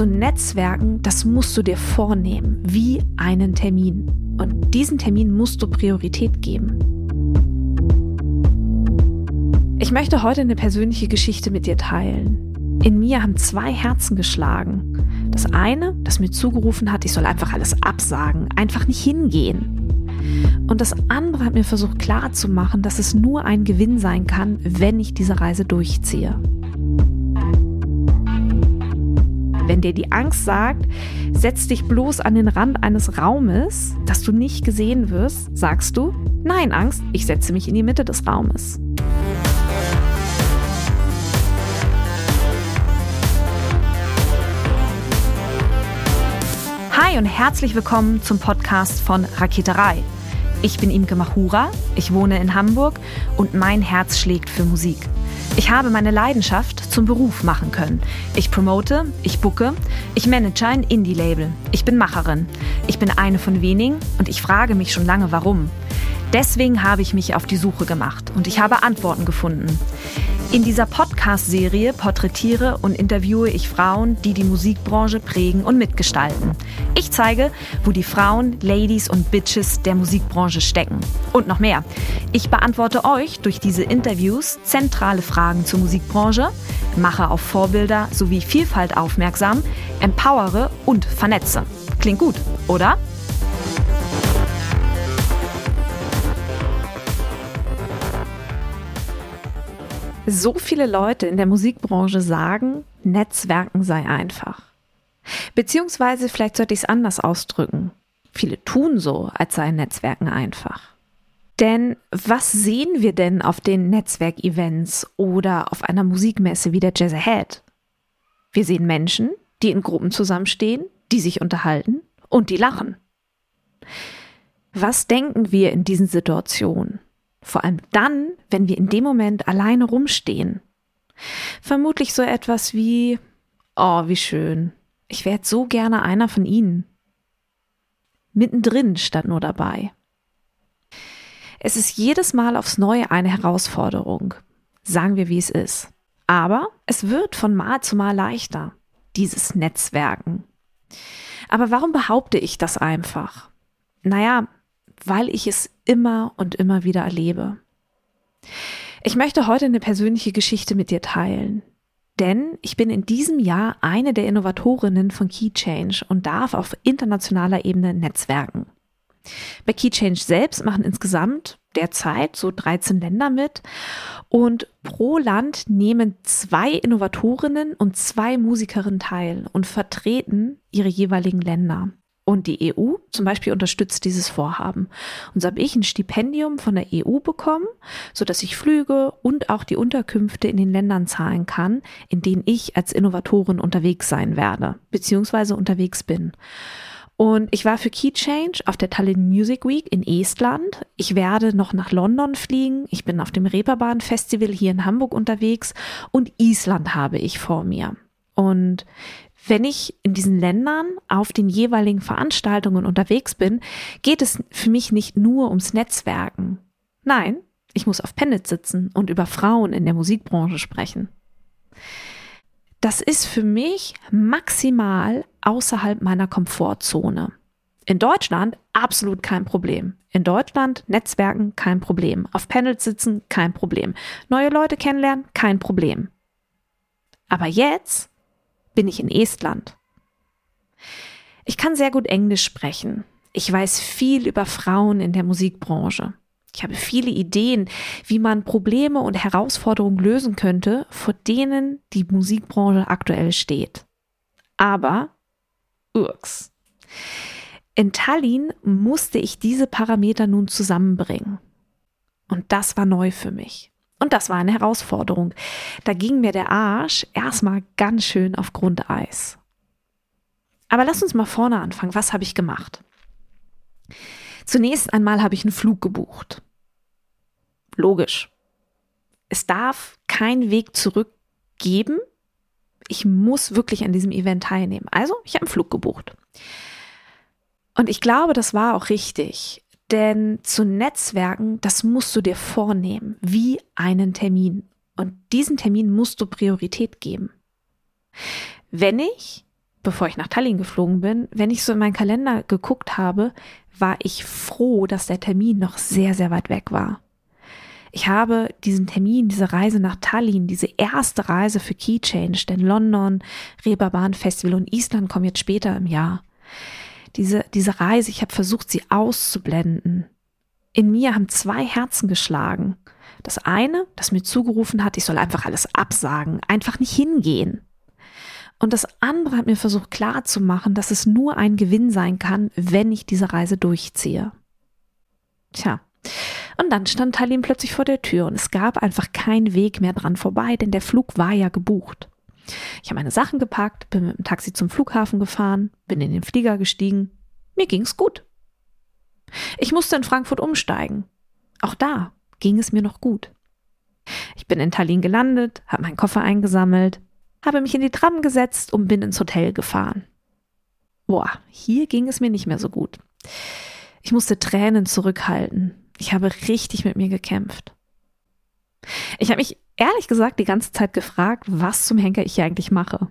Zu Netzwerken, das musst du dir vornehmen, wie einen Termin. Und diesen Termin musst du Priorität geben. Ich möchte heute eine persönliche Geschichte mit dir teilen. In mir haben zwei Herzen geschlagen. Das eine, das mir zugerufen hat, ich soll einfach alles absagen, einfach nicht hingehen. Und das andere hat mir versucht klarzumachen, dass es nur ein Gewinn sein kann, wenn ich diese Reise durchziehe. Wenn dir die Angst sagt, setz dich bloß an den Rand eines Raumes, dass du nicht gesehen wirst, sagst du, nein Angst, ich setze mich in die Mitte des Raumes. Hi und herzlich willkommen zum Podcast von Raketerei. Ich bin Imke Machura, ich wohne in Hamburg und mein Herz schlägt für Musik. Ich habe meine Leidenschaft zum Beruf machen können. Ich promote, ich bucke, ich manage ein Indie-Label. Ich bin Macherin. Ich bin eine von wenigen und ich frage mich schon lange, warum. Deswegen habe ich mich auf die Suche gemacht und ich habe Antworten gefunden. In dieser Podcast-Serie porträtiere und interviewe ich Frauen, die die Musikbranche prägen und mitgestalten. Ich zeige, wo die Frauen, Ladies und Bitches der Musikbranche stecken. Und noch mehr. Ich beantworte euch durch diese Interviews zentrale Fragen zur Musikbranche, mache auf Vorbilder sowie Vielfalt aufmerksam, empowere und vernetze. Klingt gut, oder? So viele Leute in der Musikbranche sagen, Netzwerken sei einfach. Beziehungsweise vielleicht sollte ich es anders ausdrücken. Viele tun so, als sei Netzwerken einfach. Denn was sehen wir denn auf den Netzwerkevents oder auf einer Musikmesse wie der Jazz Ahead? Wir sehen Menschen, die in Gruppen zusammenstehen, die sich unterhalten und die lachen. Was denken wir in diesen Situationen? Vor allem dann, wenn wir in dem Moment alleine rumstehen. Vermutlich so etwas wie, oh, wie schön. Ich wäre so gerne einer von Ihnen. Mittendrin statt nur dabei. Es ist jedes Mal aufs Neue eine Herausforderung. Sagen wir, wie es ist. Aber es wird von Mal zu Mal leichter, dieses Netzwerken. Aber warum behaupte ich das einfach? Naja, weil ich es immer und immer wieder erlebe. Ich möchte heute eine persönliche Geschichte mit dir teilen. Denn ich bin in diesem Jahr eine der Innovatorinnen von KeyChange und darf auf internationaler Ebene netzwerken. Bei KeyChange selbst machen insgesamt derzeit so 13 Länder mit und pro Land nehmen zwei Innovatorinnen und zwei Musikerinnen teil und vertreten ihre jeweiligen Länder. Und die EU zum Beispiel unterstützt dieses Vorhaben. Und so habe ich ein Stipendium von der EU bekommen, sodass ich Flüge und auch die Unterkünfte in den Ländern zahlen kann, in denen ich als Innovatorin unterwegs sein werde, beziehungsweise unterwegs bin. Und ich war für Key Change auf der Tallinn Music Week in Estland. Ich werde noch nach London fliegen. Ich bin auf dem Reeperbahn Festival hier in Hamburg unterwegs und Island habe ich vor mir. Und wenn ich in diesen Ländern auf den jeweiligen Veranstaltungen unterwegs bin, geht es für mich nicht nur ums Netzwerken. Nein, ich muss auf Panels sitzen und über Frauen in der Musikbranche sprechen. Das ist für mich maximal außerhalb meiner Komfortzone. In Deutschland absolut kein Problem. In Deutschland Netzwerken kein Problem. Auf Panels sitzen kein Problem. Neue Leute kennenlernen kein Problem. Aber jetzt bin ich in Estland. Ich kann sehr gut Englisch sprechen. Ich weiß viel über Frauen in der Musikbranche. Ich habe viele Ideen, wie man Probleme und Herausforderungen lösen könnte, vor denen die Musikbranche aktuell steht. Aber, urks. In Tallinn musste ich diese Parameter nun zusammenbringen. Und das war neu für mich. Und das war eine Herausforderung. Da ging mir der Arsch erstmal ganz schön auf Grundeis. Aber lass uns mal vorne anfangen. Was habe ich gemacht? Zunächst einmal habe ich einen Flug gebucht. Logisch. Es darf keinen Weg zurück geben. Ich muss wirklich an diesem Event teilnehmen. Also, ich habe einen Flug gebucht. Und ich glaube, das war auch richtig. Denn zu Netzwerken, das musst du dir vornehmen, wie einen Termin. Und diesen Termin musst du Priorität geben. Wenn ich bevor ich nach Tallinn geflogen bin, wenn ich so in meinen Kalender geguckt habe, war ich froh, dass der Termin noch sehr, sehr weit weg war. Ich habe diesen Termin, diese Reise nach Tallinn, diese erste Reise für Key Change, denn London, Reeperbahn Festival und Island kommen jetzt später im Jahr. Diese, diese Reise, ich habe versucht, sie auszublenden. In mir haben zwei Herzen geschlagen. Das eine, das mir zugerufen hat, ich soll einfach alles absagen, einfach nicht hingehen. Und das andere hat mir versucht klarzumachen, dass es nur ein Gewinn sein kann, wenn ich diese Reise durchziehe. Tja. Und dann stand Tallinn plötzlich vor der Tür und es gab einfach keinen Weg mehr dran vorbei, denn der Flug war ja gebucht. Ich habe meine Sachen gepackt, bin mit dem Taxi zum Flughafen gefahren, bin in den Flieger gestiegen. Mir ging's gut. Ich musste in Frankfurt umsteigen. Auch da ging es mir noch gut. Ich bin in Tallinn gelandet, habe meinen Koffer eingesammelt, habe mich in die Tram gesetzt und bin ins Hotel gefahren. Boah, hier ging es mir nicht mehr so gut. Ich musste Tränen zurückhalten. Ich habe richtig mit mir gekämpft. Ich habe mich ehrlich gesagt die ganze Zeit gefragt, was zum Henker ich hier eigentlich mache.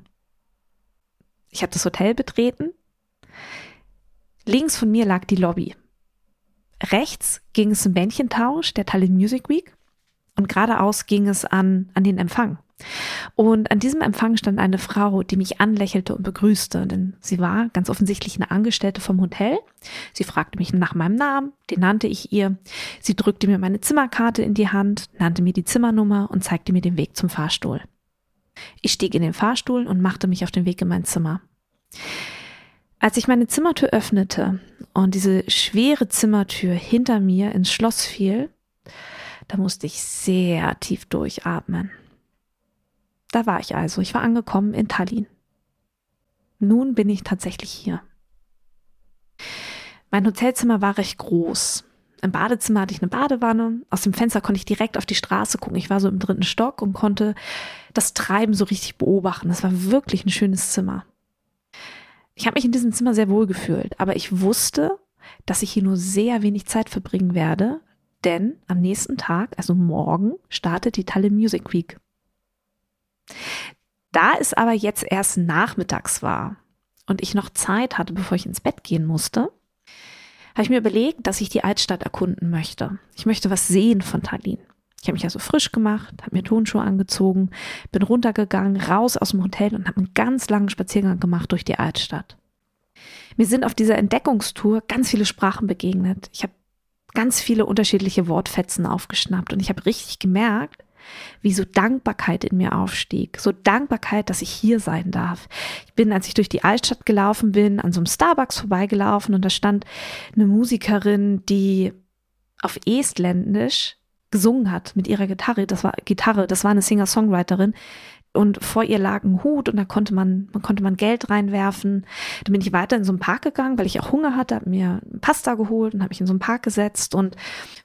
Ich habe das Hotel betreten. Links von mir lag die Lobby. Rechts ging es zum Bändchentausch der Tallinn Music Week und geradeaus ging es an, an den Empfang. Und an diesem Empfang stand eine Frau, die mich anlächelte und begrüßte, denn sie war ganz offensichtlich eine Angestellte vom Hotel. Sie fragte mich nach meinem Namen, den nannte ich ihr. Sie drückte mir meine Zimmerkarte in die Hand, nannte mir die Zimmernummer und zeigte mir den Weg zum Fahrstuhl. Ich stieg in den Fahrstuhl und machte mich auf den Weg in mein Zimmer. Als ich meine Zimmertür öffnete und diese schwere Zimmertür hinter mir ins Schloss fiel, da musste ich sehr tief durchatmen. Da war ich also, ich war angekommen in Tallinn. Nun bin ich tatsächlich hier. Mein Hotelzimmer war recht groß. Im Badezimmer hatte ich eine Badewanne. Aus dem Fenster konnte ich direkt auf die Straße gucken. Ich war so im dritten Stock und konnte das Treiben so richtig beobachten. Das war wirklich ein schönes Zimmer. Ich habe mich in diesem Zimmer sehr wohl gefühlt, aber ich wusste, dass ich hier nur sehr wenig Zeit verbringen werde, denn am nächsten Tag, also morgen, startet die Tallinn Music Week. Da es aber jetzt erst nachmittags war und ich noch Zeit hatte, bevor ich ins Bett gehen musste, habe ich mir überlegt, dass ich die Altstadt erkunden möchte. Ich möchte was sehen von Tallinn. Ich habe mich also frisch gemacht, habe mir Tonschuhe angezogen, bin runtergegangen, raus aus dem Hotel und habe einen ganz langen Spaziergang gemacht durch die Altstadt. Mir sind auf dieser Entdeckungstour ganz viele Sprachen begegnet. Ich habe ganz viele unterschiedliche Wortfetzen aufgeschnappt und ich habe richtig gemerkt, wie so Dankbarkeit in mir aufstieg. So Dankbarkeit, dass ich hier sein darf. Ich bin, als ich durch die Altstadt gelaufen bin, an so einem Starbucks vorbeigelaufen und da stand eine Musikerin, die auf Estländisch gesungen hat mit ihrer Gitarre. Das war Gitarre, das war eine Singer-Songwriterin. Und vor ihr lag ein Hut und da konnte man, man konnte man Geld reinwerfen. Dann bin ich weiter in so einen Park gegangen, weil ich auch Hunger hatte, habe mir Pasta geholt und habe mich in so einen Park gesetzt und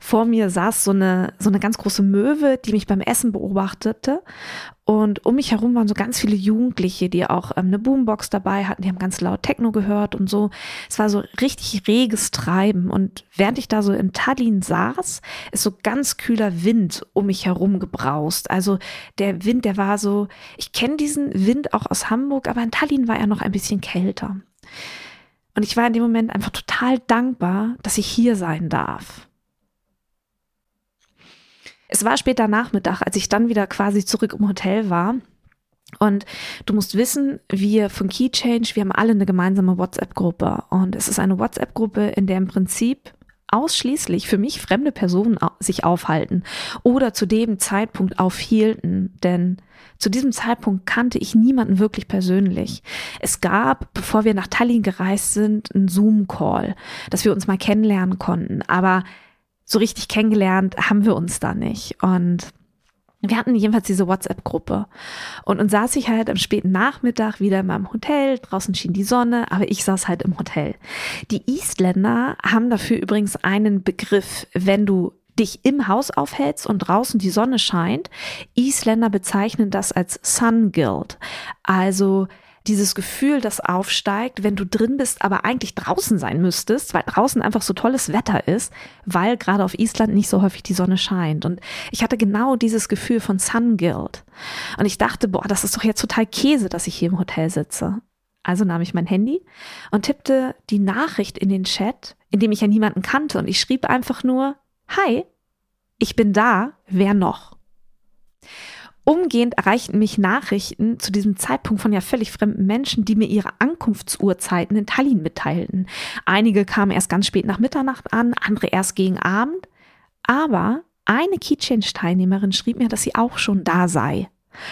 vor mir saß so eine, so eine ganz große Möwe, die mich beim Essen beobachtete und um mich herum waren so ganz viele Jugendliche, die auch ähm, eine Boombox dabei hatten, die haben ganz laut Techno gehört und so. Es war so richtig reges Treiben. Und während ich da so in Tallinn saß, ist so ganz kühler Wind um mich herum gebraust. Also der Wind, der war so, ich kenne diesen Wind auch aus Hamburg, aber in Tallinn war er noch ein bisschen kälter. Und ich war in dem Moment einfach total dankbar, dass ich hier sein darf. Es war später Nachmittag, als ich dann wieder quasi zurück im Hotel war. Und du musst wissen, wir von Key Change, wir haben alle eine gemeinsame WhatsApp-Gruppe. Und es ist eine WhatsApp-Gruppe, in der im Prinzip ausschließlich für mich fremde Personen sich aufhalten oder zu dem Zeitpunkt aufhielten. Denn zu diesem Zeitpunkt kannte ich niemanden wirklich persönlich. Es gab, bevor wir nach Tallinn gereist sind, einen Zoom-Call, dass wir uns mal kennenlernen konnten. Aber so richtig kennengelernt haben wir uns da nicht. Und wir hatten jedenfalls diese WhatsApp-Gruppe. Und dann saß ich halt am späten Nachmittag wieder in meinem Hotel. Draußen schien die Sonne, aber ich saß halt im Hotel. Die Isländer haben dafür übrigens einen Begriff, wenn du dich im Haus aufhältst und draußen die Sonne scheint. Isländer bezeichnen das als Sun Guild. Also dieses Gefühl, das aufsteigt, wenn du drin bist, aber eigentlich draußen sein müsstest, weil draußen einfach so tolles Wetter ist, weil gerade auf Island nicht so häufig die Sonne scheint. Und ich hatte genau dieses Gefühl von Sun Guild. Und ich dachte, boah, das ist doch jetzt total Käse, dass ich hier im Hotel sitze. Also nahm ich mein Handy und tippte die Nachricht in den Chat, in dem ich ja niemanden kannte. Und ich schrieb einfach nur, Hi, ich bin da, wer noch? Umgehend erreichten mich Nachrichten zu diesem Zeitpunkt von ja völlig fremden Menschen, die mir ihre Ankunftsuhrzeiten in Tallinn mitteilten. Einige kamen erst ganz spät nach Mitternacht an, andere erst gegen Abend. Aber eine Keychange-Teilnehmerin schrieb mir, dass sie auch schon da sei.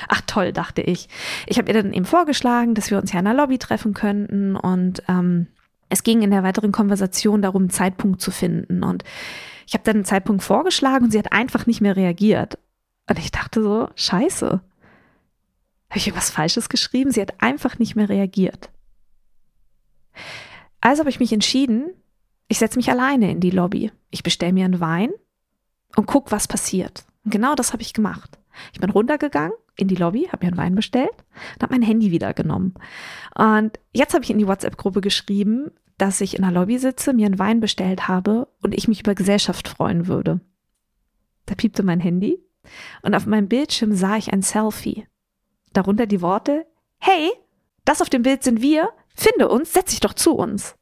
Ach toll, dachte ich. Ich habe ihr dann eben vorgeschlagen, dass wir uns ja in der Lobby treffen könnten und ähm, es ging in der weiteren Konversation darum, einen Zeitpunkt zu finden. Und ich habe dann einen Zeitpunkt vorgeschlagen und sie hat einfach nicht mehr reagiert. Und ich dachte so, scheiße. Habe ich irgendwas Falsches geschrieben? Sie hat einfach nicht mehr reagiert. Also habe ich mich entschieden, ich setze mich alleine in die Lobby. Ich bestelle mir einen Wein und guck, was passiert. Und genau das habe ich gemacht. Ich bin runtergegangen in die Lobby, habe mir einen Wein bestellt und habe mein Handy wieder genommen. Und jetzt habe ich in die WhatsApp-Gruppe geschrieben, dass ich in der Lobby sitze, mir einen Wein bestellt habe und ich mich über Gesellschaft freuen würde. Da piepte mein Handy und auf meinem Bildschirm sah ich ein Selfie. Darunter die Worte, hey, das auf dem Bild sind wir, finde uns, setz dich doch zu uns.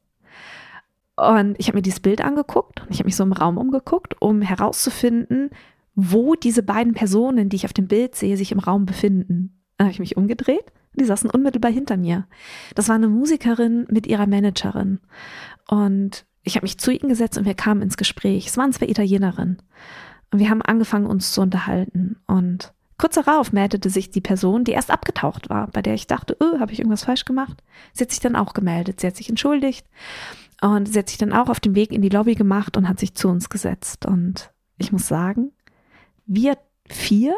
Und ich habe mir dieses Bild angeguckt und ich habe mich so im Raum umgeguckt, um herauszufinden, wo diese beiden Personen, die ich auf dem Bild sehe, sich im Raum befinden. Dann habe ich mich umgedreht die saßen unmittelbar hinter mir. Das war eine Musikerin mit ihrer Managerin. Und ich habe mich zu ihnen gesetzt und wir kamen ins Gespräch. Es waren zwei Italienerinnen. Und wir haben angefangen, uns zu unterhalten. Und kurz darauf meldete sich die Person, die erst abgetaucht war, bei der ich dachte, oh, habe ich irgendwas falsch gemacht? Sie hat sich dann auch gemeldet. Sie hat sich entschuldigt. Und sie hat sich dann auch auf den Weg in die Lobby gemacht und hat sich zu uns gesetzt. Und ich muss sagen, wir vier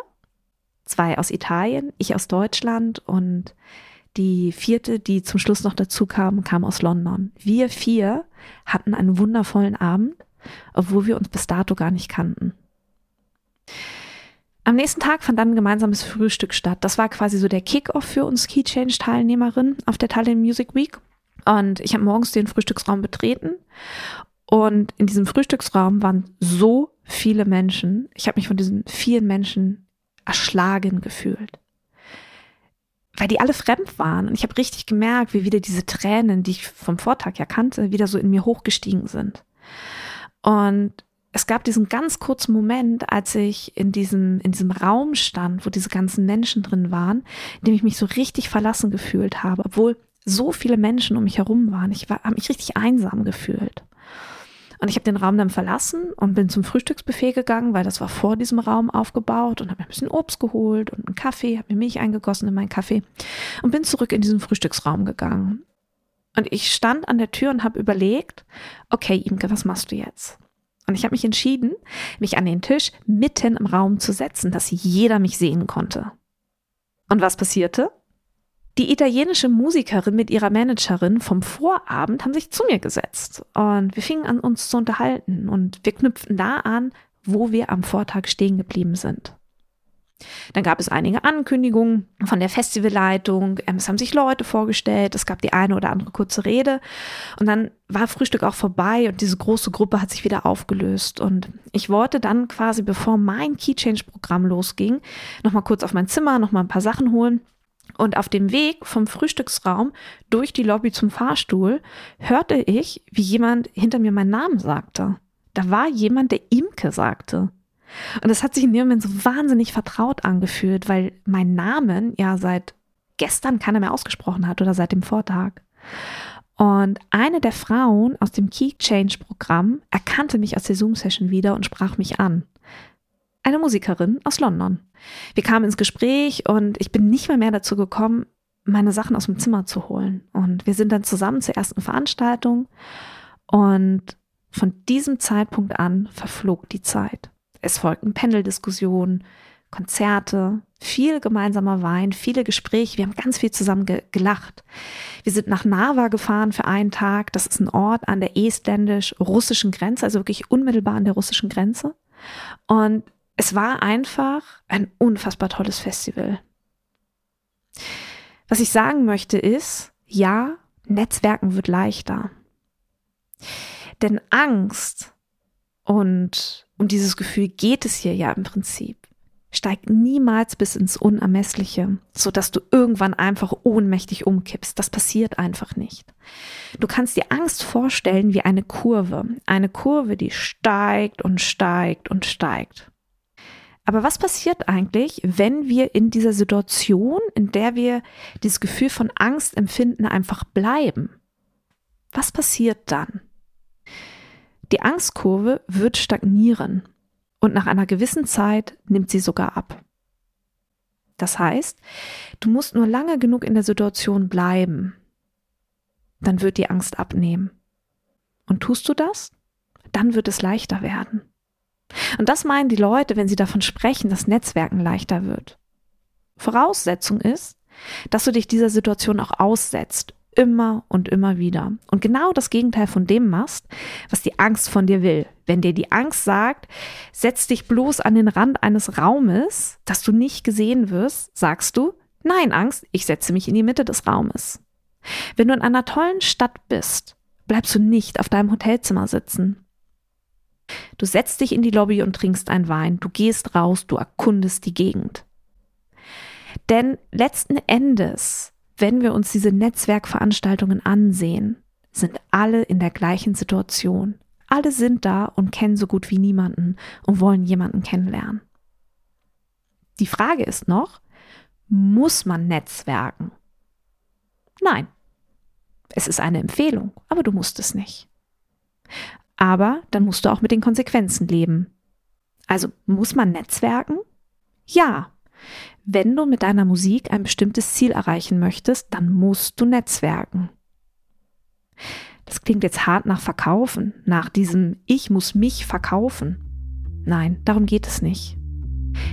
zwei aus Italien, ich aus Deutschland und die vierte, die zum Schluss noch dazu kam, kam aus London. Wir vier hatten einen wundervollen Abend, obwohl wir uns bis dato gar nicht kannten. Am nächsten Tag fand dann ein gemeinsames Frühstück statt. Das war quasi so der Kick-off für uns Key Change Teilnehmerinnen auf der Tallinn Music Week. Und ich habe morgens den Frühstücksraum betreten und in diesem Frühstücksraum waren so viele Menschen. Ich habe mich von diesen vielen Menschen erschlagen gefühlt. Weil die alle fremd waren. Und ich habe richtig gemerkt, wie wieder diese Tränen, die ich vom Vortag ja kannte, wieder so in mir hochgestiegen sind. Und es gab diesen ganz kurzen Moment, als ich in diesem, in diesem Raum stand, wo diese ganzen Menschen drin waren, in dem ich mich so richtig verlassen gefühlt habe, obwohl so viele Menschen um mich herum waren. Ich war, habe mich richtig einsam gefühlt. Und ich habe den Raum dann verlassen und bin zum Frühstücksbuffet gegangen, weil das war vor diesem Raum aufgebaut und habe mir ein bisschen Obst geholt und einen Kaffee, habe mir Milch eingegossen in meinen Kaffee und bin zurück in diesen Frühstücksraum gegangen. Und ich stand an der Tür und habe überlegt, okay, Imke, was machst du jetzt? Und ich habe mich entschieden, mich an den Tisch mitten im Raum zu setzen, dass jeder mich sehen konnte. Und was passierte? Die italienische Musikerin mit ihrer Managerin vom Vorabend haben sich zu mir gesetzt und wir fingen an, uns zu unterhalten und wir knüpften da an, wo wir am Vortag stehen geblieben sind. Dann gab es einige Ankündigungen von der Festivalleitung. Ähm, es haben sich Leute vorgestellt. Es gab die eine oder andere kurze Rede. Und dann war Frühstück auch vorbei und diese große Gruppe hat sich wieder aufgelöst. Und ich wollte dann quasi, bevor mein Keychange-Programm losging, nochmal kurz auf mein Zimmer, nochmal ein paar Sachen holen. Und auf dem Weg vom Frühstücksraum durch die Lobby zum Fahrstuhl hörte ich, wie jemand hinter mir meinen Namen sagte. Da war jemand, der Imke sagte. Und das hat sich in dem Moment so wahnsinnig vertraut angefühlt, weil mein Namen ja seit gestern keiner mehr ausgesprochen hat oder seit dem Vortag. Und eine der Frauen aus dem Key Change Programm erkannte mich aus der Zoom-Session wieder und sprach mich an eine Musikerin aus London. Wir kamen ins Gespräch und ich bin nicht mehr mehr dazu gekommen, meine Sachen aus dem Zimmer zu holen. Und wir sind dann zusammen zur ersten Veranstaltung und von diesem Zeitpunkt an verflog die Zeit. Es folgten Pendeldiskussionen, Konzerte, viel gemeinsamer Wein, viele Gespräche. Wir haben ganz viel zusammen ge gelacht. Wir sind nach Narva gefahren für einen Tag. Das ist ein Ort an der esländisch-russischen Grenze, also wirklich unmittelbar an der russischen Grenze. Und es war einfach ein unfassbar tolles Festival. Was ich sagen möchte ist, ja, Netzwerken wird leichter. Denn Angst und um dieses Gefühl geht es hier ja im Prinzip. steigt niemals bis ins Unermessliche, so dass du irgendwann einfach ohnmächtig umkippst. Das passiert einfach nicht. Du kannst dir Angst vorstellen wie eine Kurve. Eine Kurve, die steigt und steigt und steigt. Aber was passiert eigentlich, wenn wir in dieser Situation, in der wir dieses Gefühl von Angst empfinden, einfach bleiben? Was passiert dann? Die Angstkurve wird stagnieren und nach einer gewissen Zeit nimmt sie sogar ab. Das heißt, du musst nur lange genug in der Situation bleiben, dann wird die Angst abnehmen. Und tust du das, dann wird es leichter werden. Und das meinen die Leute, wenn sie davon sprechen, dass Netzwerken leichter wird. Voraussetzung ist, dass du dich dieser Situation auch aussetzt, immer und immer wieder. Und genau das Gegenteil von dem machst, was die Angst von dir will. Wenn dir die Angst sagt, setz dich bloß an den Rand eines Raumes, dass du nicht gesehen wirst, sagst du, nein, Angst, ich setze mich in die Mitte des Raumes. Wenn du in einer tollen Stadt bist, bleibst du nicht auf deinem Hotelzimmer sitzen. Du setzt dich in die Lobby und trinkst ein Wein, du gehst raus, du erkundest die Gegend. Denn letzten Endes wenn wir uns diese Netzwerkveranstaltungen ansehen, sind alle in der gleichen Situation. Alle sind da und kennen so gut wie niemanden und wollen jemanden kennenlernen. Die Frage ist noch, muss man netzwerken? Nein. Es ist eine Empfehlung, aber du musst es nicht. Aber dann musst du auch mit den Konsequenzen leben. Also muss man netzwerken? Ja, wenn du mit deiner Musik ein bestimmtes Ziel erreichen möchtest, dann musst du netzwerken. Das klingt jetzt hart nach Verkaufen, nach diesem Ich muss mich verkaufen. Nein, darum geht es nicht.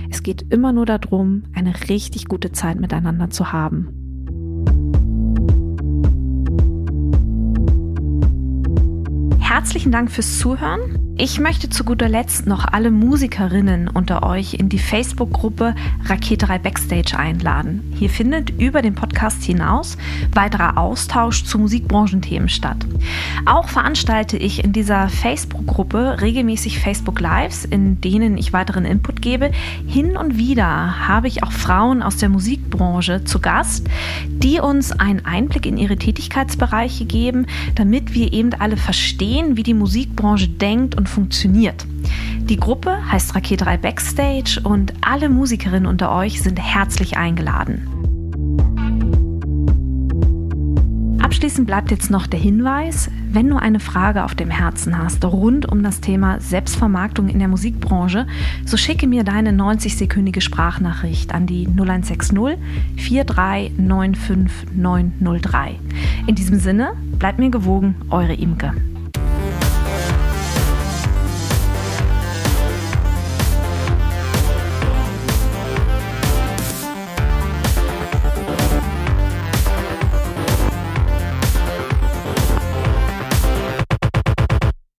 Es geht immer nur darum, eine richtig gute Zeit miteinander zu haben. Herzlichen Dank fürs Zuhören. Ich möchte zu guter Letzt noch alle Musikerinnen unter euch in die Facebook-Gruppe Raketerei Backstage einladen. Hier findet über den Podcast hinaus weiterer Austausch zu Musikbranchenthemen statt. Auch veranstalte ich in dieser Facebook-Gruppe regelmäßig Facebook Lives, in denen ich weiteren Input gebe. Hin und wieder habe ich auch Frauen aus der Musikbranche zu Gast, die uns einen Einblick in ihre Tätigkeitsbereiche geben, damit wir eben alle verstehen, wie die Musikbranche denkt und funktioniert. Die Gruppe heißt Raket3 Backstage und alle Musikerinnen unter euch sind herzlich eingeladen. Abschließend bleibt jetzt noch der Hinweis, wenn du eine Frage auf dem Herzen hast rund um das Thema Selbstvermarktung in der Musikbranche, so schicke mir deine 90-sekündige Sprachnachricht an die 0160 4395903. In diesem Sinne, bleibt mir gewogen, eure Imke.